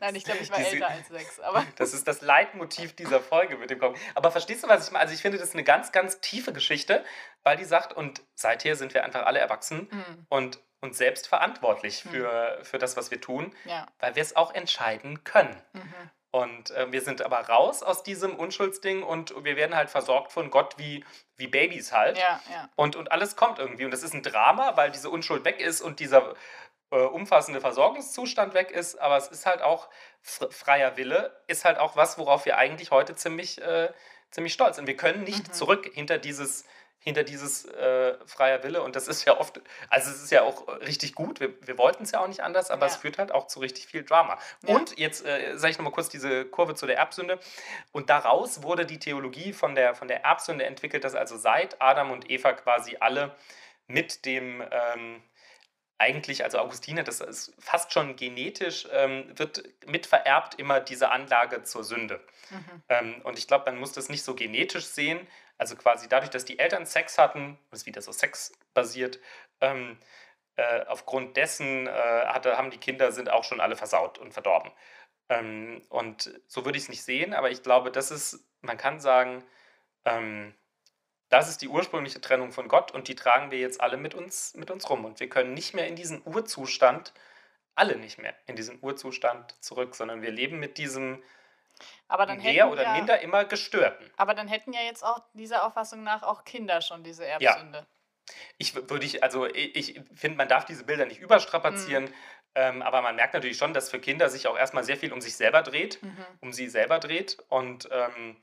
Nein, ich glaube, ich war Diese- älter als sechs. Aber [laughs] Das ist das Leitmotiv dieser Folge mit dem Kopf. Aber verstehst du, was ich meine? Also ich finde, das ist eine ganz, ganz tiefe Geschichte, weil die sagt, und seither sind wir einfach alle erwachsen Mhm. und, und selbst verantwortlich Mhm. für, für das, was wir tun, ja. weil wir es auch entscheiden können. Mhm. Und äh, wir sind aber raus aus diesem Unschuldsding und wir werden halt versorgt von Gott wie, wie Babys halt. Ja, ja. Und, und alles kommt irgendwie. Und das ist ein Drama, weil diese Unschuld weg ist und dieser äh, umfassende Versorgungszustand weg ist. Aber es ist halt auch fr- freier Wille, ist halt auch was, worauf wir eigentlich heute ziemlich, äh, ziemlich stolz sind. Wir können nicht Mhm. zurück hinter dieses hinter dieses äh, freier Wille und das ist ja oft, also es ist ja auch richtig gut, wir, wir wollten es ja auch nicht anders, aber Ja. es führt halt auch zu richtig viel Drama. Ja. Und jetzt äh, sage ich nochmal kurz diese Kurve zu der Erbsünde und daraus wurde die Theologie von der, von der Erbsünde entwickelt, dass also seit Adam und Eva quasi alle mit dem ähm, eigentlich, also Augustine, das ist fast schon genetisch, ähm, wird mitvererbt immer diese Anlage zur Sünde. Mhm. Ähm, und ich glaube, man muss das nicht so genetisch sehen, also quasi dadurch, dass die Eltern Sex hatten, das ist wieder so sexbasiert, ähm, äh, aufgrund dessen äh, hatte, haben die Kinder sind auch schon alle versaut und verdorben. Ähm, und so würde ich es nicht sehen, aber ich glaube, das ist, man kann sagen, ähm, das ist die ursprüngliche Trennung von Gott und die tragen wir jetzt alle mit uns, mit uns rum. Und wir können nicht mehr in diesen Urzustand, alle nicht mehr in diesen Urzustand zurück, sondern wir leben mit diesem Aber dann mehr hätten oder ja, minder immer gestörten. Aber dann hätten ja jetzt auch dieser Auffassung nach auch Kinder schon diese Erbsünde. Ich w- würde ich, also ich, ich finde, man darf diese Bilder nicht überstrapazieren, Mhm. ähm, aber man merkt natürlich schon, dass für Kinder sich auch erstmal sehr viel um sich selber dreht, Mhm. um sie selber dreht. Und ähm,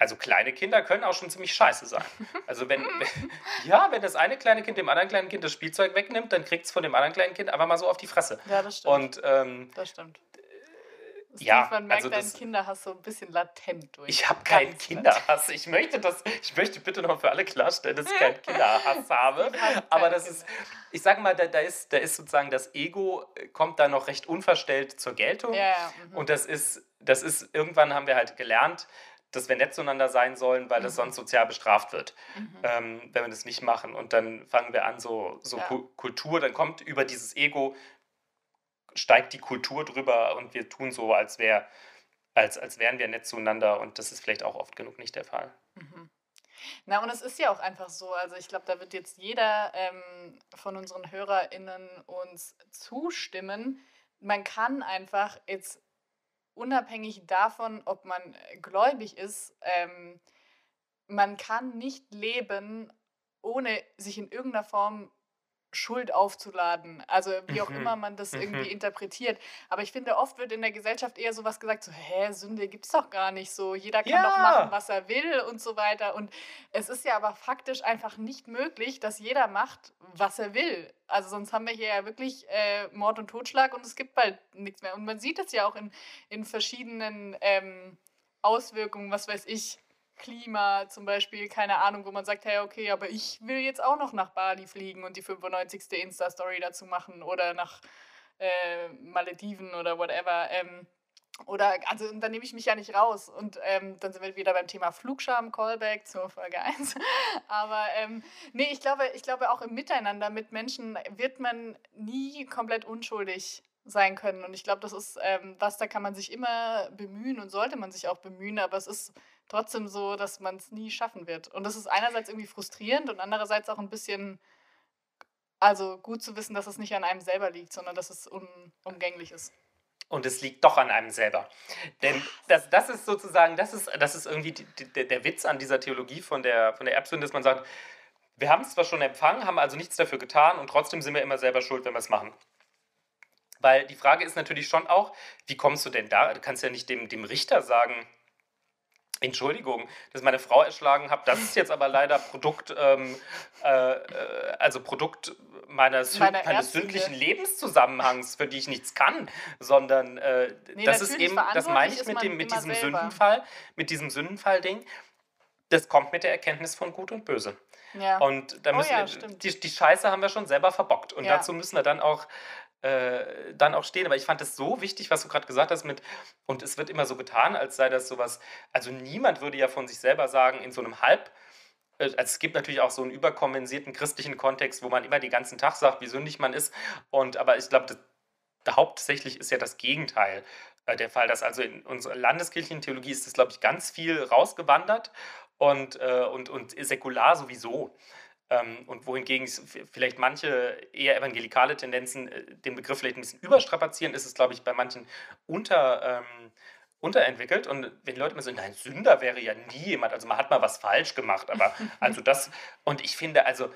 also kleine Kinder können auch schon ziemlich scheiße sein. Also wenn, [laughs] ja, wenn das eine kleine Kind dem anderen kleinen Kind das Spielzeug wegnimmt, dann kriegt es von dem anderen kleinen Kind einfach mal so auf die Fresse. Ja, das stimmt. Und ähm, das stimmt. Ja, man merkt, also dein das- Kinderhass so ein bisschen latent durch. ich habe keinen Kinderhass. Ich möchte das, ich möchte bitte noch für alle klarstellen, dass ich keinen [laughs] Kinderhass habe. Hasst Aber das ist, ich sage mal, da, da, ist, da ist sozusagen das Ego, äh, kommt da noch recht unverstellt zur Geltung. Ja, ja. Mhm. Und das ist, das ist, irgendwann haben wir halt gelernt, dass wir nett zueinander sein sollen, weil das Mhm. sonst sozial bestraft wird, Mhm. ähm, wenn wir das nicht machen. Und dann fangen wir an, so, so Ja. Ku- Kultur, dann kommt über dieses Ego, steigt die Kultur drüber und wir tun so, als, wär, als, als wären wir nett zueinander. Und das ist vielleicht auch oft genug nicht der Fall. Mhm. Na, und es ist ja auch einfach so. Also, ich glaube, da wird jetzt jeder ähm, von unseren HörerInnen uns zustimmen. Man kann einfach jetzt unabhängig davon, ob man gläubig ist, ähm, man kann nicht leben, ohne sich in irgendeiner Form Schuld aufzuladen. Also wie auch Mhm. immer man das irgendwie Mhm. interpretiert. Aber ich finde, oft wird in der Gesellschaft eher sowas gesagt, so, hä, Sünde gibt's doch gar nicht so. Jeder kann doch Ja. machen, was er will und so weiter. Und es ist ja aber faktisch einfach nicht möglich, dass jeder macht, was er will. Also sonst haben wir hier ja wirklich äh, Mord und Totschlag und es gibt bald nichts mehr. Und man sieht es ja auch in, in verschiedenen ähm, Auswirkungen, was weiß ich, Klima zum Beispiel, keine Ahnung, wo man sagt, hey, okay, aber ich will jetzt auch noch nach Bali fliegen und die 95. Insta-Story dazu machen oder nach äh, Malediven oder whatever. Ähm, oder, also dann nehme ich mich ja nicht raus. Und ähm, dann sind wir wieder beim Thema Flugscham, Callback zur Folge 1. [laughs] Aber ähm, nee, ich glaube, ich glaube, auch im Miteinander mit Menschen wird man nie komplett unschuldig sein können. Und ich glaube, das ist ähm, was, da kann man sich immer bemühen und sollte man sich auch bemühen, aber es ist trotzdem so, dass man es nie schaffen wird. Und das ist einerseits irgendwie frustrierend und andererseits auch ein bisschen, also gut zu wissen, dass es nicht an einem selber liegt, sondern dass es unumgänglich ist. und es liegt doch an einem selber. Denn das, das ist sozusagen, das ist, das ist irgendwie die, die, der Witz an dieser Theologie von der, von der Erbsünde, dass man sagt, wir haben es zwar schon empfangen, haben also nichts dafür getan und trotzdem sind wir immer selber schuld, wenn wir es machen. Weil die Frage ist natürlich schon auch, wie kommst du denn da? Du kannst ja nicht dem, dem Richter sagen, Entschuldigung, dass meine Frau erschlagen habe, das ist jetzt aber leider Produkt, ähm, äh, äh also Produkt meines, meines sündlichen Lebenszusammenhangs, für die ich nichts kann, sondern äh, nee, das ist eben, das meine ich mit, dem, mit diesem selber. Sündenfall, mit diesem Sündenfall-Ding, das kommt mit der Erkenntnis von Gut und Böse. Ja. Und da müssen oh ja, die, die Scheiße haben wir schon selber verbockt. Und ja. dazu müssen wir dann auch äh, dann auch stehen. Aber ich fand es so wichtig, was du gerade gesagt hast mit, und es wird immer so getan, als sei das sowas, also niemand würde ja von sich selber sagen, in so einem Halb, äh, also es gibt natürlich auch so einen überkompensierten christlichen Kontext, wo man immer den ganzen Tag sagt, wie sündig man ist. Und aber ich glaube, hauptsächlich ist ja das Gegenteil äh, der Fall, dass also in unserer landeskirchlichen Theologie ist das, glaube ich, ganz viel rausgewandert und, äh, und, und säkular sowieso. Ähm, und wohingegen vielleicht manche eher evangelikale Tendenzen äh, den Begriff vielleicht ein bisschen überstrapazieren, ist es, glaube ich, bei manchen unter, ähm, unterentwickelt. Und wenn die Leute immer so, nein, Sünder wäre ja nie jemand, also man hat mal was falsch gemacht, aber [laughs] also das, und ich finde, also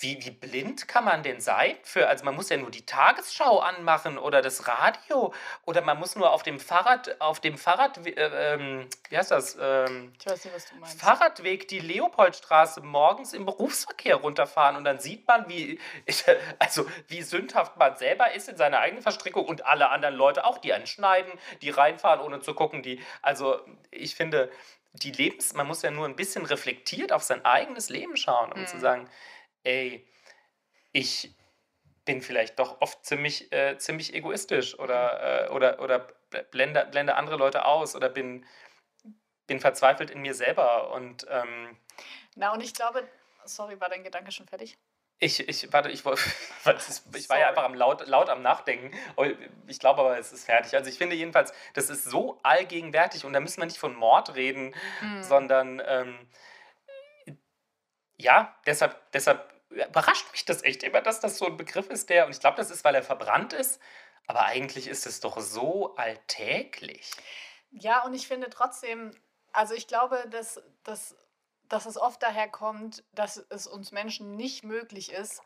wie, wie blind kann man denn sein für, also man muss ja nur die Tagesschau anmachen oder das Radio oder man muss nur auf dem Fahrrad, auf dem Fahrrad, äh, ähm, wie heißt das? Ähm, ich weiß nicht, was du meinst. Fahrradweg die Leopoldstraße morgens im Berufsverkehr runterfahren und dann sieht man, wie, [laughs] also wie sündhaft man selber ist in seiner eigenen Verstrickung und alle anderen Leute auch, die einen schneiden, die reinfahren, ohne zu gucken, die, also ich finde, die Lebens, man muss ja nur ein bisschen reflektiert auf sein eigenes Leben schauen, um mhm. zu sagen, ey, ich bin vielleicht doch oft ziemlich, äh, ziemlich egoistisch oder, äh, oder, oder blende, blende andere Leute aus oder bin, bin verzweifelt in mir selber. Und, ähm, Na, und ich glaube, sorry, war dein Gedanke schon fertig? Ich, ich, warte, ich, [laughs] ich war ja einfach am laut, laut am Nachdenken. Ich glaube aber, es ist fertig. Also ich finde jedenfalls, das ist so allgegenwärtig und da müssen wir nicht von Mord reden, mhm. sondern ähm, ja, deshalb, deshalb überrascht mich das echt immer, dass das so ein Begriff ist, der, und ich glaube, das ist, weil er verbrannt ist, aber eigentlich ist es doch so alltäglich. Ja, und ich finde trotzdem, also ich glaube, dass, dass, dass es oft daher kommt, dass es uns Menschen nicht möglich ist,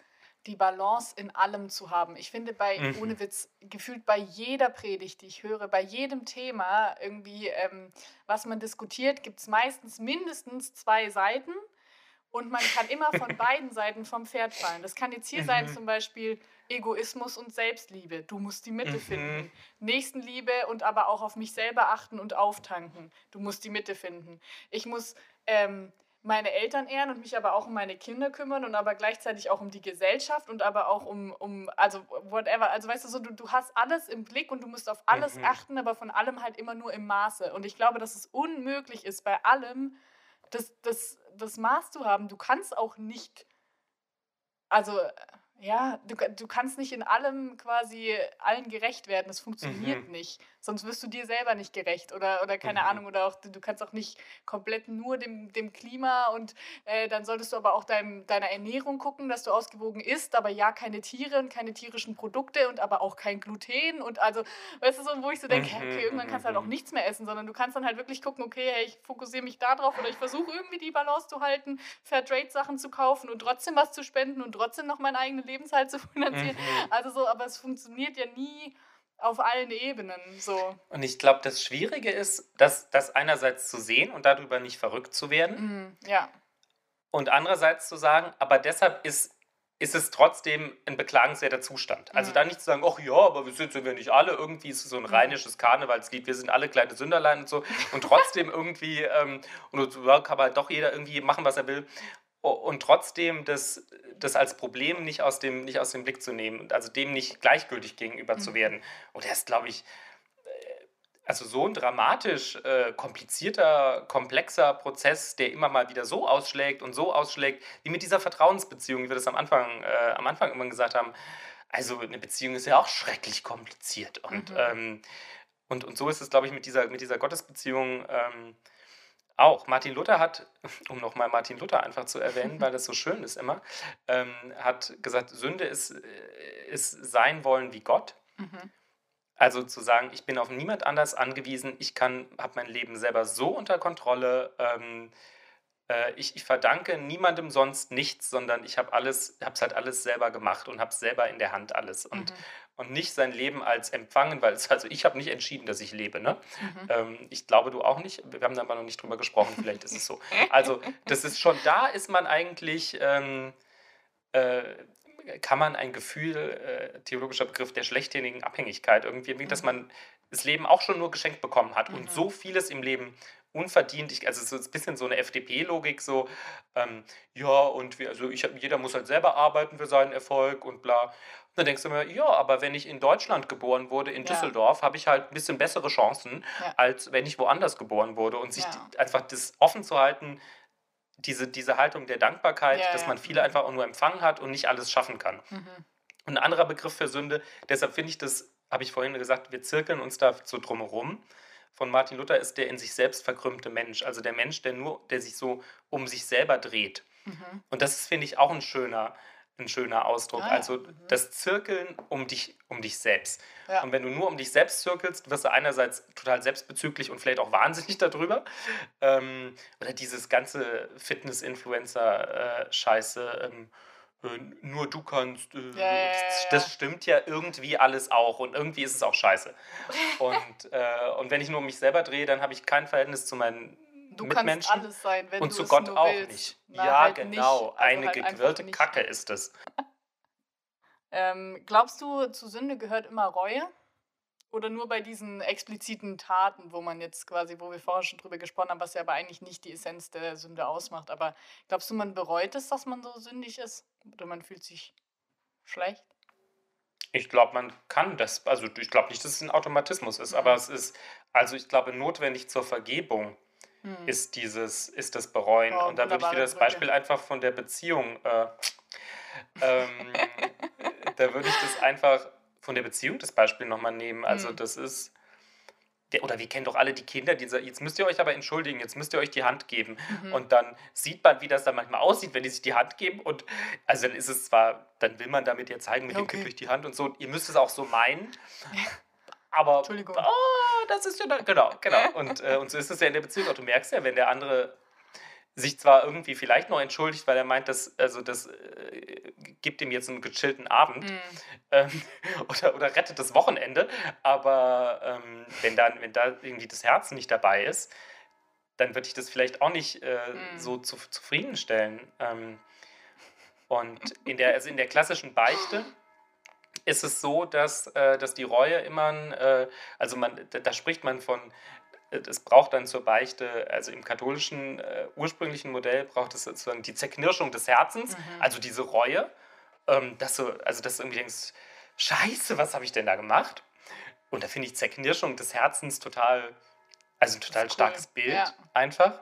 die Balance in allem zu haben. Ich finde bei, mhm. ohne Witz, gefühlt bei jeder Predigt, die ich höre, bei jedem Thema irgendwie, ähm, was man diskutiert, gibt es meistens mindestens zwei Seiten und man kann immer von [laughs] beiden Seiten vom Pferd fallen. Das kann jetzt hier mhm. sein, zum Beispiel Egoismus und Selbstliebe. Du musst die Mitte mhm. finden. Nächstenliebe und aber auch auf mich selber achten und auftanken. Du musst die Mitte finden. Ich muss ähm, meine Eltern ehren und mich aber auch um meine Kinder kümmern und aber gleichzeitig auch um die Gesellschaft und aber auch um, um also whatever. Also weißt du so, du, du hast alles im Blick und du musst auf alles mhm. achten, aber von allem halt immer nur im Maße. Und ich glaube, dass es unmöglich ist, bei allem das, das das Maß zu haben. Du kannst auch nicht, also ja, du, du kannst nicht in allem quasi allen gerecht werden. Das funktioniert mhm. nicht. Sonst wirst du dir selber nicht gerecht oder, oder keine mhm. Ahnung. Oder auch du kannst auch nicht komplett nur dem, dem Klima und äh, dann solltest du aber auch dein, deiner Ernährung gucken, dass du ausgewogen isst, aber ja, keine Tiere und keine tierischen Produkte und aber auch kein Gluten und also, weißt du, so, wo ich so denke, mhm. okay, irgendwann kannst du halt auch mhm. nichts mehr essen, sondern du kannst dann halt wirklich gucken, okay, hey, ich fokussiere mich da drauf oder ich versuche irgendwie die Balance zu halten, Fairtrade-Sachen zu kaufen und trotzdem was zu spenden und trotzdem noch mein eigenes Lebenshalt zu [laughs] finanzieren. Mhm. Also so, aber es funktioniert ja nie auf allen Ebenen so. Und ich glaube, das Schwierige ist, das, das einerseits zu sehen und darüber nicht verrückt zu werden. Mhm, ja. Und andererseits zu sagen, aber deshalb ist, ist es trotzdem ein beklagenswerter Zustand. Also mhm. da nicht zu sagen, ach ja, aber wir sind, sind wir nicht alle, irgendwie ist es so ein mhm. rheinisches Karnevalslied, wir sind alle kleine Sünderlein und so. Und trotzdem [laughs] irgendwie, ähm, und ja, kann halt doch jeder irgendwie machen, was er will und trotzdem das, das als Problem nicht aus, dem, nicht aus dem Blick zu nehmen und also dem nicht gleichgültig gegenüber mhm. zu werden. Und er ist, glaube ich, äh, also so ein dramatisch äh, komplizierter, komplexer Prozess, der immer mal wieder so ausschlägt und so ausschlägt, wie mit dieser Vertrauensbeziehung, wie wir das am Anfang, äh, am Anfang immer gesagt haben. Also eine Beziehung ist ja auch schrecklich kompliziert. Und, mhm. ähm, und, und so ist es, glaube ich, mit dieser, mit dieser Gottesbeziehung. Ähm, auch. Martin Luther hat, [laughs] um nochmal Martin Luther einfach zu erwähnen, weil das so schön ist immer, ähm, hat gesagt, Sünde ist, äh, ist sein wollen wie Gott. Mhm. Also zu sagen, ich bin auf niemand anders angewiesen, ich kann, habe mein Leben selber so unter Kontrolle. Ähm, äh, ich, ich verdanke niemandem sonst nichts, sondern ich habe alles, habe es halt alles selber gemacht und habe es selber in der Hand alles. Und, Mhm. und nicht sein Leben als empfangen, weil es, also ich habe nicht entschieden, dass ich lebe. Ne? Mhm. Ähm, ich glaube, du auch nicht. Wir haben da aber noch nicht drüber gesprochen, vielleicht ist es so. Also, das ist schon da, ist man eigentlich, ähm, äh, kann man ein Gefühl, äh, theologischer Begriff der schlechthinigen Abhängigkeit irgendwie, dass Mhm. man das Leben auch schon nur geschenkt bekommen hat Mhm. und so vieles im Leben unverdient, ich, also es ist ein bisschen so eine FDP-Logik, so, ähm, ja, und wir, also ich, jeder muss halt selber arbeiten für seinen Erfolg und bla. Und dann denkst du mir, ja, aber wenn ich in Deutschland geboren wurde, in Ja. Düsseldorf, habe ich halt ein bisschen bessere Chancen, Ja. als wenn ich woanders geboren wurde. Und sich Ja. einfach das offen zu halten, diese, diese Haltung der Dankbarkeit, dass man viele einfach auch nur empfangen hat und nicht alles schaffen kann. Mhm. Und ein anderer Begriff für Sünde, deshalb finde ich das, habe ich vorhin gesagt, wir zirkeln uns da so drumherum. Von Martin Luther ist der in sich selbst verkrümmte Mensch, also der Mensch, der nur, der sich so um sich selber dreht. Mhm. Und das ist, finde ich, auch ein schöner, ein schöner Ausdruck. Ah ja, Also mhm. das Zirkeln um dich, um dich selbst. Ja. Und wenn du nur um dich selbst zirkelst, wirst du einerseits total selbstbezüglich und vielleicht auch wahnsinnig darüber. Ähm, oder dieses ganze Fitness-Influencer-Scheiße. Ähm, äh, nur du kannst. Äh, Ja, ja, ja, das, stimmt ja irgendwie alles auch. Und irgendwie ist es auch scheiße. Und, [laughs] äh, und wenn ich nur um mich selber drehe, dann habe ich kein Verhältnis zu meinen Du Mitmenschen. kannst alles sein, wenn und du zu Gott auch willst. nicht. Na, ja, halt genau. nicht. Also Eine halt gegrillte. Kacke ist es. [laughs] Ähm, glaubst du, zu Sünde gehört immer Reue? Oder nur bei diesen expliziten Taten, wo man jetzt quasi, wo wir vorher schon drüber gesprochen haben, was ja aber eigentlich nicht die Essenz der Sünde ausmacht. Aber glaubst du, man bereut es, dass man so sündig ist? Oder man fühlt sich schlecht? Ich glaube, man kann das, also ich glaube nicht, dass es ein Automatismus ist, Mhm. aber es ist, also ich glaube, notwendig zur Vergebung Hm. ist dieses, ist das Bereuen. Oh, Und da würde ich wieder das Brücke. Beispiel einfach von der Beziehung, äh, ähm, [laughs] da würde ich das einfach von der Beziehung das Beispiel nochmal nehmen. Also Hm. das ist, der, oder wir kennen doch alle die Kinder, die sagen, jetzt müsst ihr euch aber entschuldigen, jetzt müsst ihr euch die Hand geben. Mhm. Und dann sieht man, wie das dann manchmal aussieht, wenn die sich die Hand geben. Und also dann ist es zwar, dann will man damit ja zeigen, mit dem Okay. Kind durch die Hand und so. Ihr müsst es auch so meinen. [laughs] Aber Entschuldigung. oh, das ist ja genau, genau. [laughs] Und, äh, und so ist es ja in der Beziehung auch. Du merkst ja, wenn der andere sich zwar irgendwie vielleicht noch entschuldigt, weil er meint, dass, also das äh, gibt ihm jetzt einen gechillten Abend Hm. ähm, [laughs] oder, oder rettet das Wochenende, aber ähm, wenn, dann, wenn da irgendwie das Herz nicht dabei ist, dann würde ich das vielleicht auch nicht äh, Mm. so zu, zufriedenstellen. Ähm, und in der, also in der klassischen Beichte ist es so, dass, äh, dass die Reue immer, ein, äh, also man, da, da spricht man von, es braucht dann zur Beichte, also im katholischen äh, ursprünglichen Modell braucht es sozusagen die Zerknirschung des Herzens, Mhm. also diese Reue, ähm, dass du, also dass du irgendwie denkst, scheiße, was habe ich denn da gemacht? Und da finde ich Zerknirschung des Herzens total, also ein total cool. starkes Bild Ja. einfach.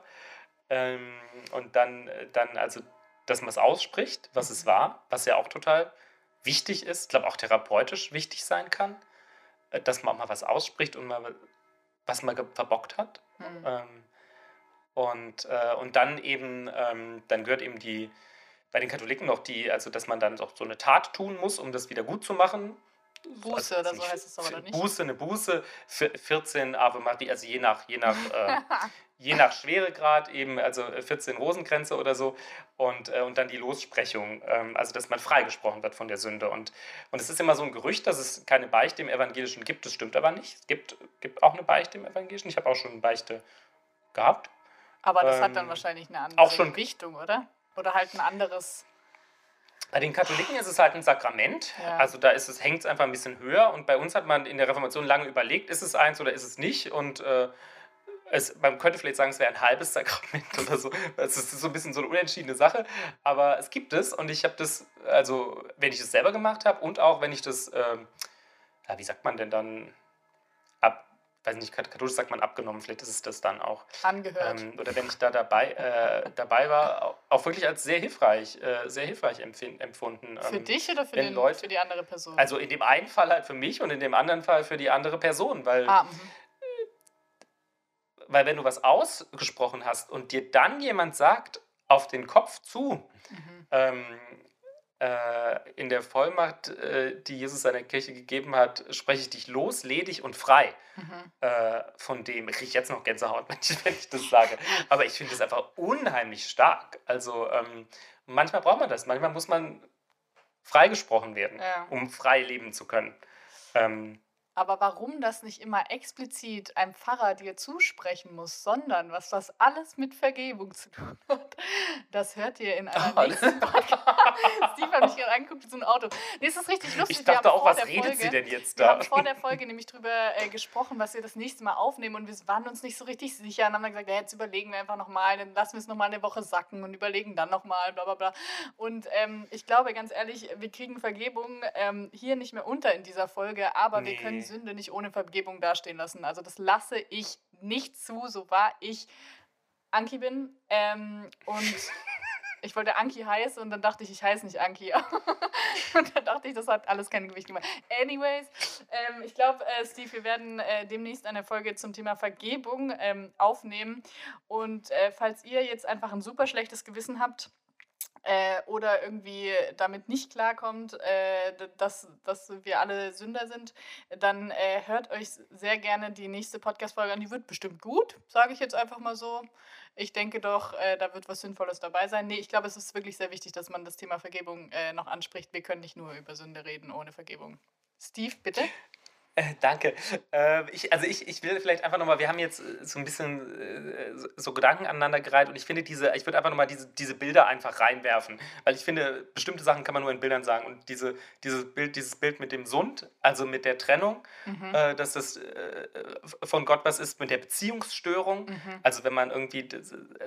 Ähm, und dann, äh, dann, also, dass man es ausspricht, was es war, was ja auch total wichtig ist, ich glaube auch therapeutisch wichtig sein kann, äh, dass man auch mal was ausspricht und mal was man verbockt hat. Hm. Ähm, und, äh, und dann eben, ähm, dann gehört eben die, bei den Katholiken noch die, also dass man dann auch so eine Tat tun muss, um das wieder gut zu machen. Buße oder so nicht- heißt es aber oder nicht? Buße, eine Buße, vier- 14 Ave Maria, also je nach, je nach, [laughs] äh, je nach Schweregrad eben, also 14 Rosenkränze oder so und, äh, und dann die Lossprechung, ähm, also dass man freigesprochen wird von der Sünde. Und, und es ist immer so ein Gerücht, dass es keine Beichte im Evangelischen gibt, das stimmt aber nicht. Es gibt, gibt auch eine Beichte im Evangelischen, ich habe auch schon eine Beichte gehabt. Aber das hat dann Ähm, wahrscheinlich eine andere auch schon- Gewichtung, oder? Oder halt ein anderes. Bei den Katholiken ist es halt ein Sakrament, Ja. also da ist es, hängt es einfach ein bisschen höher und bei uns hat man in der Reformation lange überlegt, ist es eins oder ist es nicht und äh, es, man könnte vielleicht sagen, es wäre ein halbes [laughs] Sakrament oder so. Es ist so ein bisschen so eine unentschiedene Sache, aber es gibt es und ich habe das, also wenn ich das selber gemacht habe und auch wenn ich das, ja, wie sagt man denn dann, ab, weiß nicht, katholisch sagt man abgenommen, vielleicht ist es das dann auch. Angehört. Ähm, oder wenn ich da dabei, äh, dabei war, au- auch wirklich als sehr hilfreich, äh, sehr hilfreich empfunden. für Ähm, dich oder für, den, Leute- für die andere Person? Also in dem einen Fall halt für mich und in dem anderen Fall für die andere Person, weil, ah, mhm. weil wenn du was ausgesprochen hast und dir dann jemand sagt, auf den Kopf zu, Mhm. ähm, äh, in der Vollmacht, äh, die Jesus seiner Kirche gegeben hat, spreche ich dich los, ledig und frei. Mhm. Äh, von dem kriege ich jetzt noch Gänsehaut, [laughs] wenn ich, wenn ich das sage. Aber ich finde das einfach unheimlich stark. Also ähm, manchmal braucht man das. Manchmal muss man freigesprochen werden, Ja. um frei leben zu können. Aber warum das nicht immer explizit ein Pfarrer dir zusprechen muss, sondern was das alles mit Vergebung zu tun [laughs] hat, das hört ihr in einer Oh, nächsten Podcast. [laughs] Steve hat mich gerade angeguckt wie so ein Auto. Nee, es ist richtig lustig. ich Wir dachte auch, was redet Folge, sie denn jetzt Wir da? haben vor der [laughs] Folge nämlich drüber äh, gesprochen, was wir das nächste Mal aufnehmen und wir waren uns nicht so richtig sicher und haben dann gesagt, ja, jetzt überlegen wir einfach nochmal, dann lassen wir es nochmal eine Woche sacken und überlegen dann nochmal, bla bla bla. Und ähm, ich glaube ganz ehrlich, wir kriegen Vergebung ähm, hier nicht mehr unter in dieser Folge, aber wir Nee. Können Sünde nicht ohne Vergebung dastehen lassen. Also das lasse ich nicht zu, so wahr ich Anki bin. Ähm, und [laughs] ich wollte Anki heißen und dann dachte ich, ich heiße nicht Anki. [laughs] und dann dachte ich, das hat alles kein Gewicht gemacht. Anyways, ähm, ich glaube, äh, Steve, wir werden äh, demnächst eine Folge zum Thema Vergebung ähm, aufnehmen. Und äh, falls ihr jetzt einfach ein super schlechtes Gewissen habt, äh, oder irgendwie damit nicht klarkommt, äh, dass, dass wir alle Sünder sind, dann äh, hört euch sehr gerne die nächste Podcast-Folge an. Die wird bestimmt gut, sage ich jetzt einfach mal so. Ich denke doch, äh, da wird was Sinnvolles dabei sein. Nee, ich glaube, es ist wirklich sehr wichtig, dass man das Thema Vergebung äh, noch anspricht. Wir können nicht nur über Sünde reden ohne Vergebung. Steve, bitte. Äh, danke. Äh, ich, also ich, ich will vielleicht einfach nochmal, wir haben jetzt äh, so ein bisschen äh, so- Gedanken aneinandergereiht und ich finde diese, ich würde einfach nochmal diese, diese Bilder einfach reinwerfen, weil ich finde, bestimmte Sachen kann man nur in Bildern sagen und diese, dieses, Bild, dieses Bild mit dem Sund, also mit der Trennung, Mhm. äh, dass das von Gott was ist, mit der Beziehungsstörung, Mhm. also wenn man irgendwie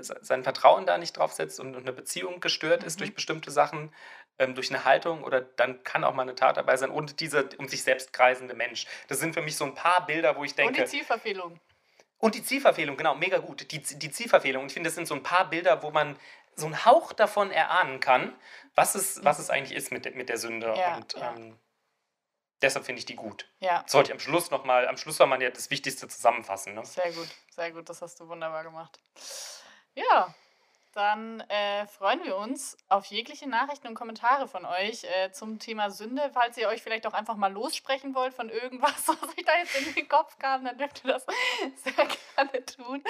sein Vertrauen da nicht draufsetzt und eine Beziehung gestört ist Mhm. durch bestimmte Sachen, ähm, durch eine Haltung oder dann kann auch mal eine Tat dabei sein und dieser um sich selbst kreisende Mensch. Das sind für mich so ein paar Bilder, wo ich Und denke. die Zielverfehlung. Und die Zielverfehlung, genau, mega gut. Die, die Zielverfehlung. Und ich finde, das sind so ein paar Bilder, wo man so einen Hauch davon erahnen kann, was es, was es eigentlich ist mit der, mit der Sünde. Ja, und ja. ähm, deshalb finde ich die gut. Ja, Das sollte ich am Schluss nochmal, am Schluss soll man ja das Wichtigste zusammenfassen. Ne? sehr gut, sehr gut. Das hast du wunderbar gemacht. Ja, dann äh, freuen wir uns auf jegliche Nachrichten und Kommentare von euch äh, zum Thema Sünde. Falls ihr euch vielleicht auch einfach mal lossprechen wollt von irgendwas, [laughs] was euch da jetzt in den Kopf kam, dann dürft ihr das [laughs] sehr gerne tun.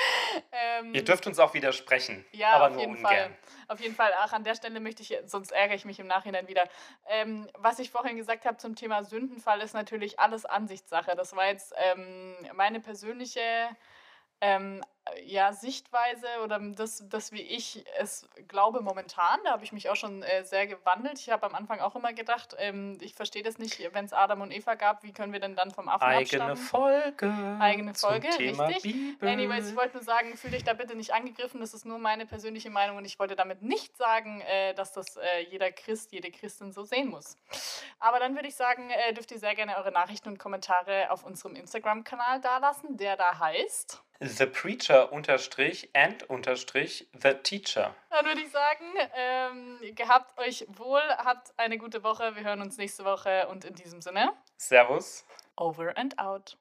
Ähm, Ihr dürft uns auch widersprechen, Ja, aber auf nur jeden ungern. Fall. Auf jeden Fall. Ach, an der Stelle möchte ich, sonst ärgere ich mich im Nachhinein wieder. Ähm, was ich vorhin gesagt habe zum Thema Sündenfall, ist natürlich alles Ansichtssache. Das war jetzt ähm, meine persönliche ähm, ja, Sichtweise oder das, das, wie ich es glaube momentan. Da habe ich mich auch schon äh, sehr gewandelt. Ich habe am Anfang auch immer gedacht, ähm, ich verstehe das nicht, wenn es Adam und Eva gab, wie können wir denn dann vom Affen Eigene abstammen? Folge. Eigene zum Folge, Thema richtig. Bibel. Anyways, ich wollte nur sagen, fühle dich da bitte nicht angegriffen. Das ist nur meine persönliche Meinung und ich wollte damit nicht sagen, äh, dass das äh, jeder Christ, jede Christin so sehen muss. Aber dann würde ich sagen, äh, dürft ihr sehr gerne eure Nachrichten und Kommentare auf unserem Instagram-Kanal dalassen, der da heißt. The Preacher unterstrich and unterstrich The Teacher. Dann würde ich sagen, ähm, gehabt euch wohl, habt eine gute Woche. Wir hören uns nächste Woche und in diesem Sinne, Servus. over and out.